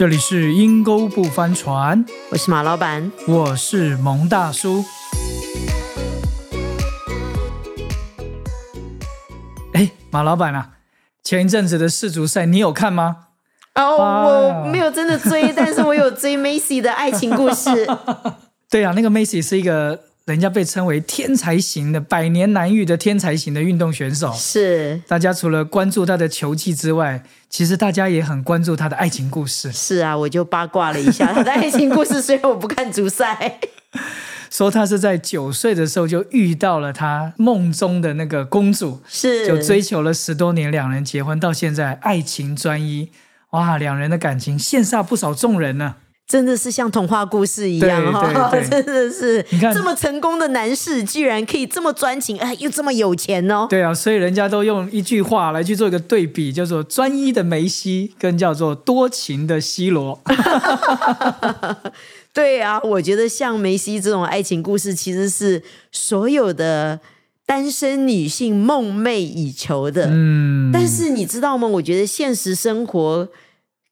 这里是阴沟不翻船，我是马老板。我是蒙大叔。哎，马老板啊，前一阵子的世足赛你有看吗？哦，啊我没有真的追，但是我有追 Macy 的爱情故事。对啊，那个 Messi 是一个人家被称为天才型的百年难遇的天才型的运动选手。是大家除了关注他的球技之外，其实大家也很关注他的爱情故事。是啊，我就八卦了一下他的爱情故事。虽然我不看足赛，说他是在九岁的时候就遇到了他梦中的那个公主，是就追求了十多年，两人结婚到现在爱情专一。哇，两人的感情羡煞不少众人呢。真的是像童话故事一样哈、真的是你看这么成功的男士，居然可以这么专情，哎，又这么有钱哦。对啊，所以人家都用一句话来去做一个对比，叫做专一的梅西跟叫做多情的 C 罗。对啊，我觉得像梅西这种爱情故事，其实是所有的单身女性梦寐以求的。嗯，但是你知道吗？我觉得现实生活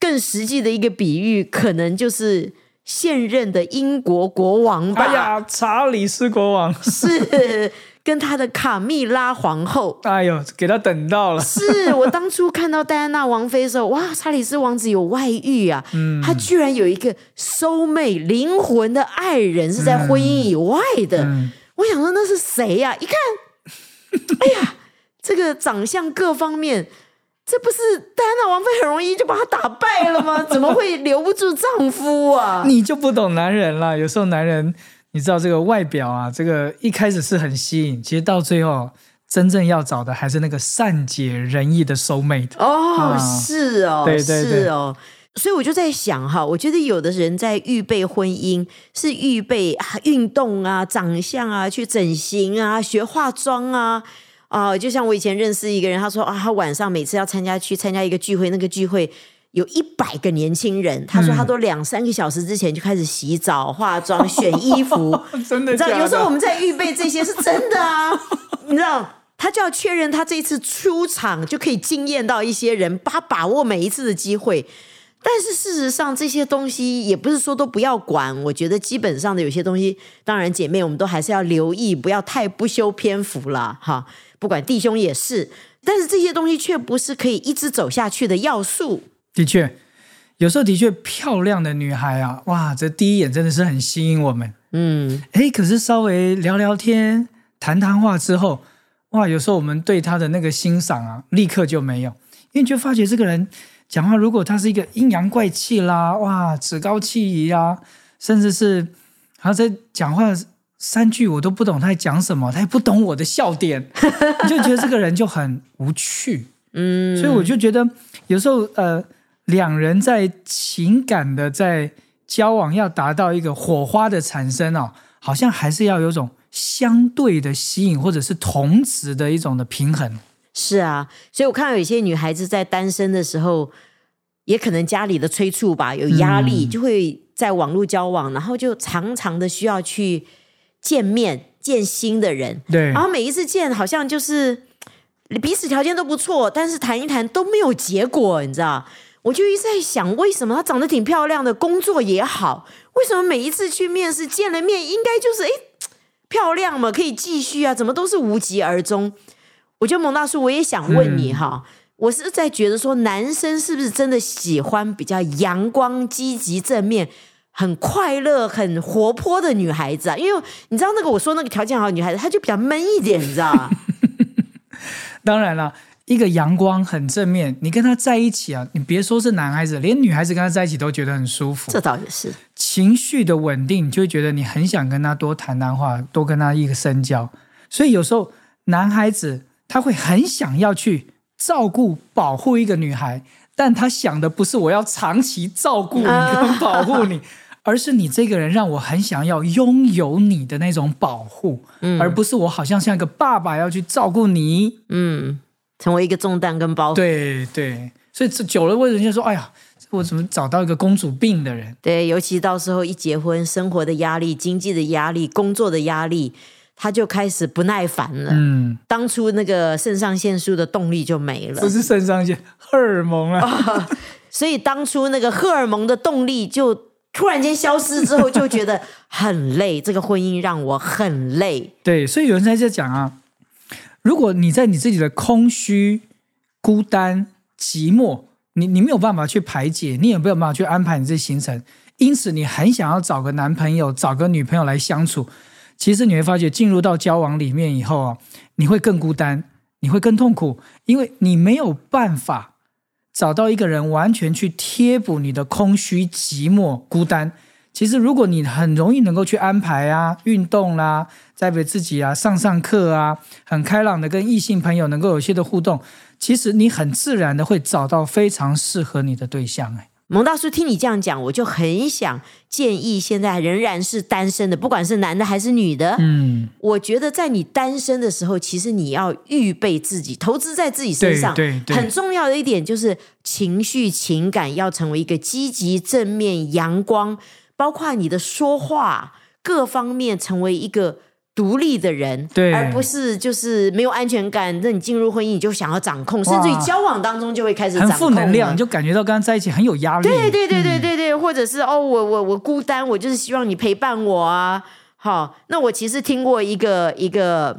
更实际的一个比喻，可能就是现任的英国国王吧。哎呀，查理斯国王，是跟他的卡蜜拉皇后。哎呦，给他等到了。是我当初看到戴安娜王妃的时候，哇，查理斯王子有外遇啊！嗯他居然有一个收妹灵魂的爱人是在婚姻以外的。嗯我想说那是谁呀、一看，哎呀，这个长相各方面，这不是戴安娜王妃很容易就把他打败了吗？怎么会留不住丈夫啊？你就不懂男人了。有时候男人，你知道这个外表啊，这个一开始是很吸引，其实到最后真正要找的还是那个善解人意的 soul mate。哦，啊是哦，对对对是哦。所以我就在想哈，我觉得有的人在预备婚姻是预备啊运动啊、长相啊、去整形啊、学化妆啊。啊、就像我以前认识一个人，他说啊，他晚上每次要参加去参加一个聚会，那个聚会有一百个年轻人，他说他都两三个小时之前就开始洗澡、化妆、选衣服，真的你知道，有时候我们在预备这些是真的啊，你知道。他就要确认他这次出场就可以惊艳到一些人，把把握每一次的机会。但是事实上，这些东西也不是说都不要管。我觉得基本上的有些东西，当然姐妹我们都还是要留意，不要太不修篇幅了哈。不管弟兄也是，但是这些东西却不是可以一直走下去的要素。的确，有时候的确漂亮的女孩啊，哇，这第一眼真的是很吸引我们。嗯，诶，可是稍微聊聊天、谈谈话之后，哇，有时候我们对她的那个欣赏啊，立刻就没有，因为你就发觉这个人讲话，如果他是一个阴阳怪气啦，哇，趾高气扬啊，甚至是他在讲话三句我都不懂他在讲什么，他也不懂我的笑点，你就觉得这个人就很无趣。嗯，所以我就觉得有时候呃，两人在情感的在交往要达到一个火花的产生哦，好像还是要有种相对的吸引，或者是同质的一种的平衡。是啊，所以我看到有些女孩子在单身的时候，也可能家里的催促吧，有压力，嗯就会在网络交往，然后就常常的需要去见面见新的人，对。然后每一次见好像就是彼此条件都不错，但是谈一谈都没有结果，你知道？我就一直在想，为什么她长得挺漂亮的，工作也好，为什么每一次去面试见了面，应该就是诶漂亮嘛，可以继续啊，怎么都是无疾而终？我觉得蒙大叔，我也想问你哈，我是在觉得说，男生是不是真的喜欢比较阳光、积极、正面、很快乐、很活泼的女孩子啊？因为你知道那个我说那个条件好的女孩子，她就比较闷一点，你知道吗？当然了，一个阳光很正面，你跟她在一起啊，你别说是男孩子，连女孩子跟她在一起都觉得很舒服。这倒也是，情绪的稳定，你就会觉得你很想跟她多谈谈话，多跟她一个深交。所以有时候男孩子他会很想要去照顾、保护一个女孩，但他想的不是我要长期照顾你 跟保护你，而是你这个人让我很想要拥有你的那种保护，而不是我好像像一个爸爸要去照顾你。嗯，成为一个重担跟包袱。对对，所以这久了，为人家说：“哎呀，我怎么找到一个公主病的人？”对，尤其到时候一结婚，生活的压力、经济的压力、工作的压力，他就开始不耐烦了。嗯，当初那个肾上腺素的动力就没了不。是肾上腺，荷尔蒙啊。所以当初那个荷尔蒙的动力就突然间消失之后，就觉得 很累。这个婚姻让我很累。对，所以有人在这讲啊，如果你在你自己的空虚、孤单、寂寞，你你没有办法去排解，你也没有办法去安排你这行程，因此你很想要找个男朋友、找个女朋友来相处。其实你会发觉，进入到交往里面以后啊，你会更孤单，你会更痛苦，因为你没有办法找到一个人完全去贴补你的空虚、寂寞、孤单。其实，如果你很容易能够去安排啊，运动啦，再为自己啊，上上课啊，很开朗的跟异性朋友能够有些的互动，其实你很自然的会找到非常适合你的对象。哎，蒙大叔听你这样讲，我就很想建议现在仍然是单身的，不管是男的还是女的，嗯，我觉得在你单身的时候，其实你要预备自己，投资在自己身上。对对对很重要的一点就是情绪情感要成为一个积极、正面、阳光，包括你的说话各方面成为一个。独立的人，对而不是就是没有安全感。那你进入婚姻，你就想要掌控，甚至于交往当中就会开始很掌控了负能量，你就感觉到跟他在一起很有压力。对对对对对对，或者是哦，我我我孤单，我就是希望你陪伴我啊。好，那我其实听过一个一个，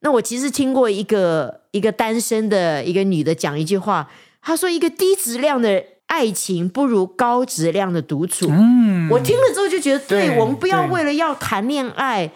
那我其实听过一个一个单身的一个女的讲一句话，她说一个低质量的爱情不如高质量的独处。嗯，我听了之后就觉得，对对我们不要为了要谈恋爱。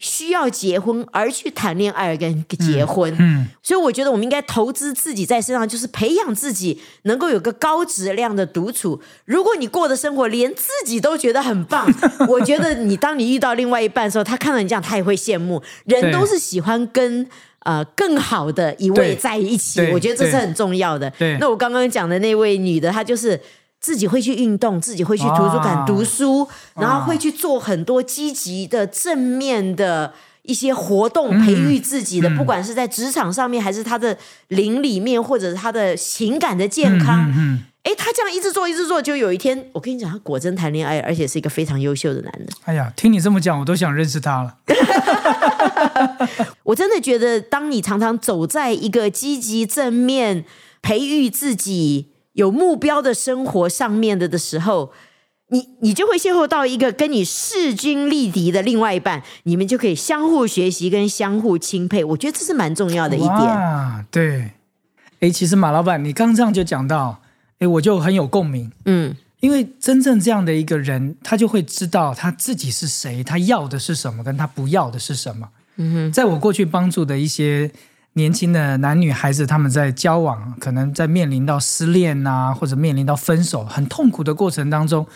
需要结婚而去谈恋爱跟结婚，嗯，所以我觉得我们应该投资自己在身上，就是培养自己能够有个高质量的独处。如果你过的生活连自己都觉得很棒，我觉得你当你遇到另外一半的时候，他看到你这样，他也会羡慕。人都是喜欢跟呃更好的一位在一起，我觉得这是很重要的。对那我刚刚讲的那位女的，她就是。自己会去运动，自己会去图书馆读书，然后会去做很多积极的、正面的一些活动，培育自己的，不管是在职场上面，还是他的灵里面，或者是他的情感的健康。嗯嗯，哎，他这样一直做，一直做，就有一天，我跟你讲，他果真谈恋爱，而且是一个非常优秀的男人。哎呀，听你这么讲，我都想认识他了。我真的觉得，当你常常走在一个积极正面、培育自己有目标的生活上面的的时候，你你就会邂逅到一个跟你势均力敌的另外一半，你们就可以相互学习跟相互钦佩。我觉得这是蛮重要的一点。哇，对。哎，其实马老板，你刚刚这样就讲到，哎，我就很有共鸣。嗯因为真正这样的一个人，他就会知道他自己是谁，他要的是什么，跟他不要的是什么。嗯哼，在我过去帮助的一些年轻的男女孩子，他们在交往，可能在面临到失恋啊，或者面临到分手很痛苦的过程当中，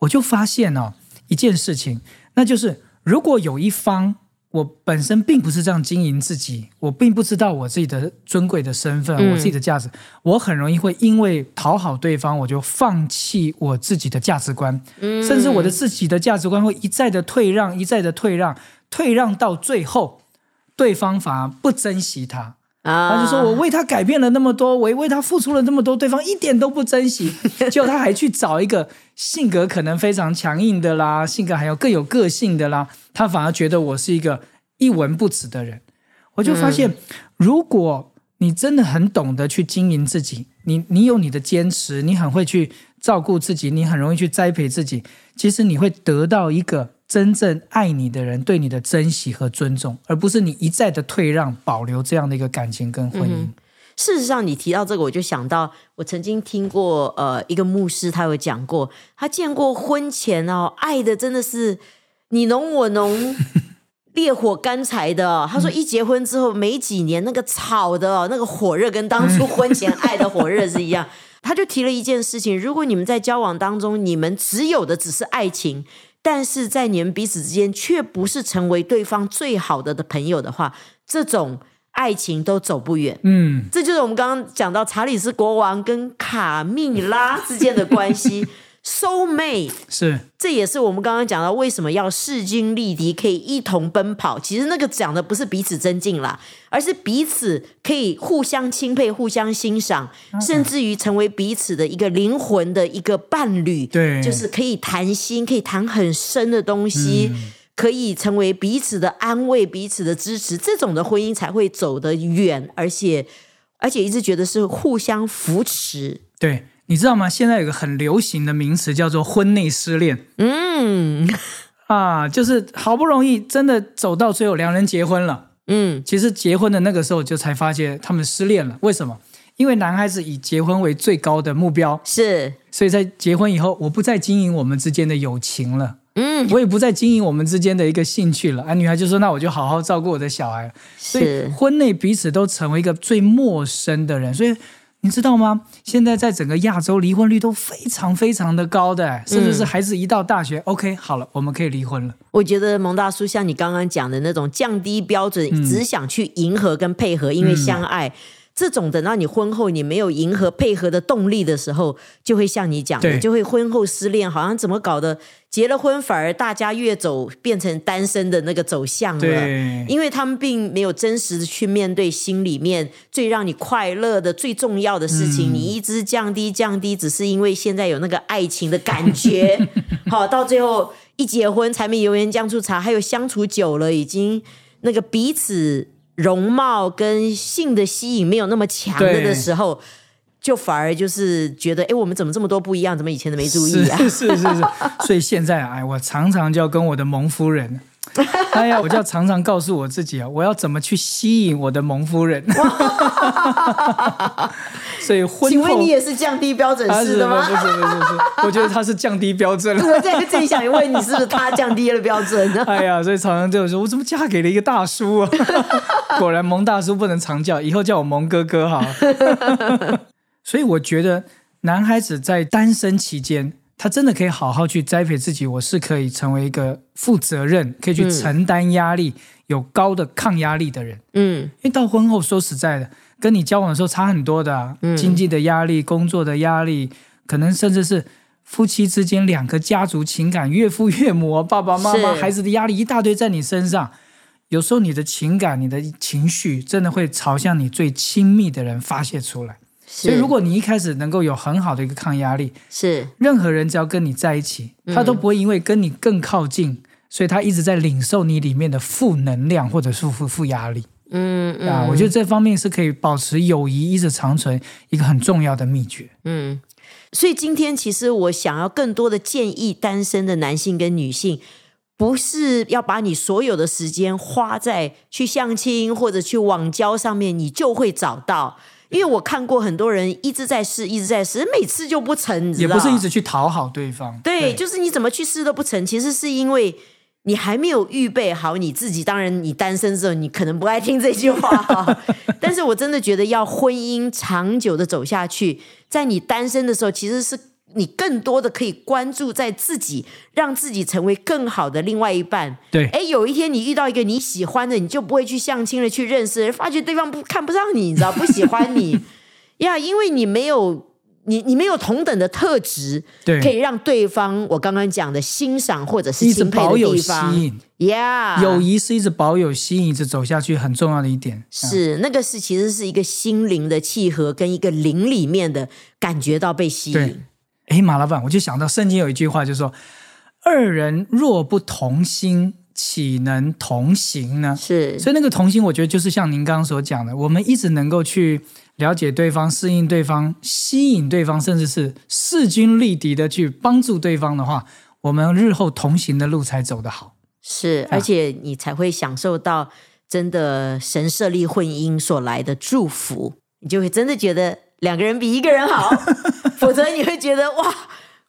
我就发现哦一件事情，那就是如果有一方我本身并不是这样经营自己，我并不知道我自己的尊贵的身份，嗯。我自己的价值，我很容易会因为讨好对方，我就放弃我自己的价值观，甚至我的自己的价值观会一再的退让，一再的退让，退让到最后，对方反而不珍惜他。啊他就说：“我为他改变了那么多，我为他付出了那么多，对方一点都不珍惜，结果他还去找一个性格可能非常强硬的啦，性格还有更有个性的啦，他反而觉得我是一个一文不值的人。”我就发现，如果你真的很懂得去经营自己，你你有你的坚持，你很会去照顾自己，你很容易去栽培自己，其实你会得到一个真正爱你的人对你的珍惜和尊重，而不是你一再的退让，保留这样的一个感情跟婚姻。事实上，你提到这个，我就想到我曾经听过呃一个牧师，他有讲过，他见过婚前哦爱的真的是你侬我侬。烈火干柴的哦、他说一结婚之后没几年，那个吵的哦，那个火热跟当初婚前爱的火热是一样。他就提了一件事情：如果你们在交往当中，你们只有的只是爱情，但是在你们彼此之间却不是成为对方最好的的朋友的话，这种爱情都走不远。嗯，这就是我们刚刚讲到查理斯国王跟卡蜜拉之间的关系 ，soul mate。是这也是我们刚刚讲到为什么要势均力敌，可以一同奔跑。其实那个讲的不是彼此增进啦，而是彼此可以互相钦佩、互相欣赏，甚至于成为彼此的一个灵魂的一个伴侣。对就是可以谈心，可以谈很深的东西。可以成为彼此的安慰、彼此的支持，这种的婚姻才会走得远，而且而且一直觉得是互相扶持。对。你知道吗？现在有个很流行的名词叫做婚内失恋嗯啊，就是好不容易真的走到最后，两人结婚了。嗯，其实结婚的那个时候就才发现他们失恋了。为什么？因为男孩子以结婚为最高的目标，是，所以在结婚以后，我不再经营我们之间的友情了，嗯我也不再经营我们之间的一个兴趣了。啊，女孩就说：“那我就好好照顾我的小孩。”所以是，婚内彼此都成为一个最陌生的人。所以你知道吗？现在在整个亚洲离婚率都非常非常的高的，甚至是孩子一到大学、o k 好了，我们可以离婚了。我觉得蒙大叔像你刚刚讲的那种降低标准，嗯只想去迎合跟配合，因为相爱。这种等到你婚后你没有迎合配合的动力的时候，就会像你讲的，就会婚后失恋，好像怎么搞的？结了婚反而大家越走变成单身的那个走向了。对，因为他们并没有真实的去面对心里面最让你快乐的、最重要的事嗯情，你一直降低降低，只是因为现在有那个爱情的感觉，好，到最后一结婚，柴米油盐酱醋茶，还有相处久了，已经那个彼此容貌跟性的吸引没有那么强了的时候。就反而就是觉得，哎，我们怎么这么多不一样？怎么以前都没注意啊？是是是是，所以现在啊，哎，我常常就要跟我的蒙夫人，哎呀，我就要常常告诉我自己啊，我要怎么去吸引我的蒙夫人。所以婚后请问你也是降低标准啊式的吗？不是不是不是，我觉得他是降低标准了。我在这里想问你，是不是他降低了标准呢？哎呀，所以常常就说，我怎么嫁给了一个大叔啊？果然蒙大叔不能常叫，以后叫我蒙哥哥哈。所以我觉得男孩子在单身期间，他真的可以好好去栽培自己，我是可以成为一个负责任、可以去承担压力、有高的抗压力的人。嗯，因为到婚后，说实在的，跟你交往的时候差很多的、啊，经济的压力、工作的压力，可能甚至是夫妻之间两个家族情感、岳父岳母、爸爸妈妈、孩子的压力一大堆在你身上。有时候你的情感、你的情绪，真的会朝向你最亲密的人发泄出来。所以，如果你一开始能够有很好的一个抗压力，是任何人只要跟你在一起，他都不会因为跟你更靠近，所以他一直在领受你里面的负能量或者是负负压力。嗯嗯啊，我觉得这方面是可以保持友谊一直长存一个很重要的秘诀。嗯。所以今天其实我想要更多的建议单身的男性跟女性，不是要把你所有的时间花在去相亲或者去网交上面，你就会找到。因为我看过很多人一直在试，一直在试，每次就不成，你知道也不是一直去讨好对方。对，就是你怎么去试都不成，其实是因为你还没有预备好你自己。当然，你单身之后，你可能不爱听这句话哈。但是我真的觉得，要婚姻长久的走下去，在你单身的时候，其实是你更多的可以关注在自己，让自己成为更好的另外一半。对。哎，有一天你遇到一个你喜欢的，你就不会去相亲了，去认识，发觉对方不看不上你，你知道不喜欢你。呀因为你没有你你没有同等的特质，对。可以让对方我刚刚讲的欣赏或者是一直钦佩的保有吸地方。引，，Yeah，友谊是一直保有吸引，一直走下去很重要的一点。是那个是其实是一个心灵的契合，跟一个灵里面的感觉到被吸引。哎，马老板，我就想到圣经有一句话，就是说：“二人若不同心，岂能同行呢？”是所以那个同心，我觉得就是像您刚刚所讲的，我们一直能够去了解对方、适应对方、吸引对方，甚至是势均力敌的去帮助对方的话，我们日后同行的路才走得好。是，而且你才会享受到真的神设立婚姻所来的祝福，你就会真的觉得两个人比一个人好，否则你会觉得哇，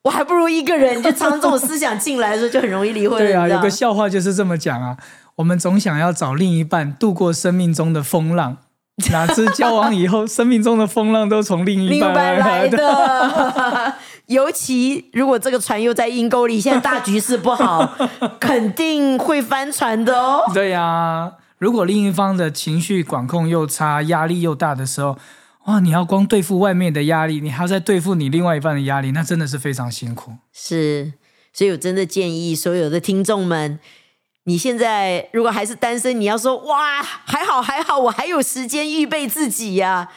我还不如一个人。就常常这种思想进来的时候，就很容易离婚。对啊，有个笑话就是这么讲啊，我们总想要找另一半度过生命中的风浪，哪知交往以后，生命中的风浪都从另一半半来的。的。尤其如果这个船又在阴沟里，现在大局势不好，肯定会翻船的哦。对呀、如果另一方的情绪管控又差，压力又大的时候，哇，你要光对付外面的压力，你还要再对付你另外一半的压力，那真的是非常辛苦。是，所以我真的建议所有的听众们，你现在如果还是单身，你要说哇，还好还好，我还有时间预备自己呀、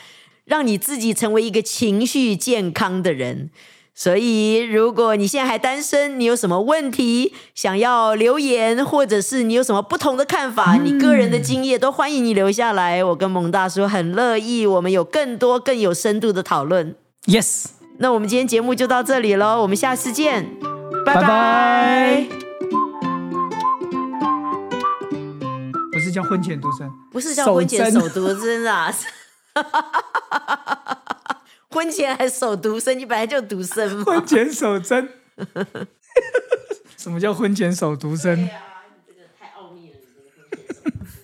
让你自己成为一个情绪健康的人。所以，如果你现在还单身，你有什么问题想要留言，或者是你有什么不同的看法，你个人的经验都欢迎你留下来。我跟蒙大叔很乐意，我们有更多更有深度的讨论。Yes，那我们今天节目就到这里喽，我们下次见，拜拜。不是叫婚前独身，不是叫婚前手手独身啊，婚前还手独身，你本来就独身嘛。婚前手针。什么叫婚前手独身？啊，你这个太奥秘了，你这个婚前手。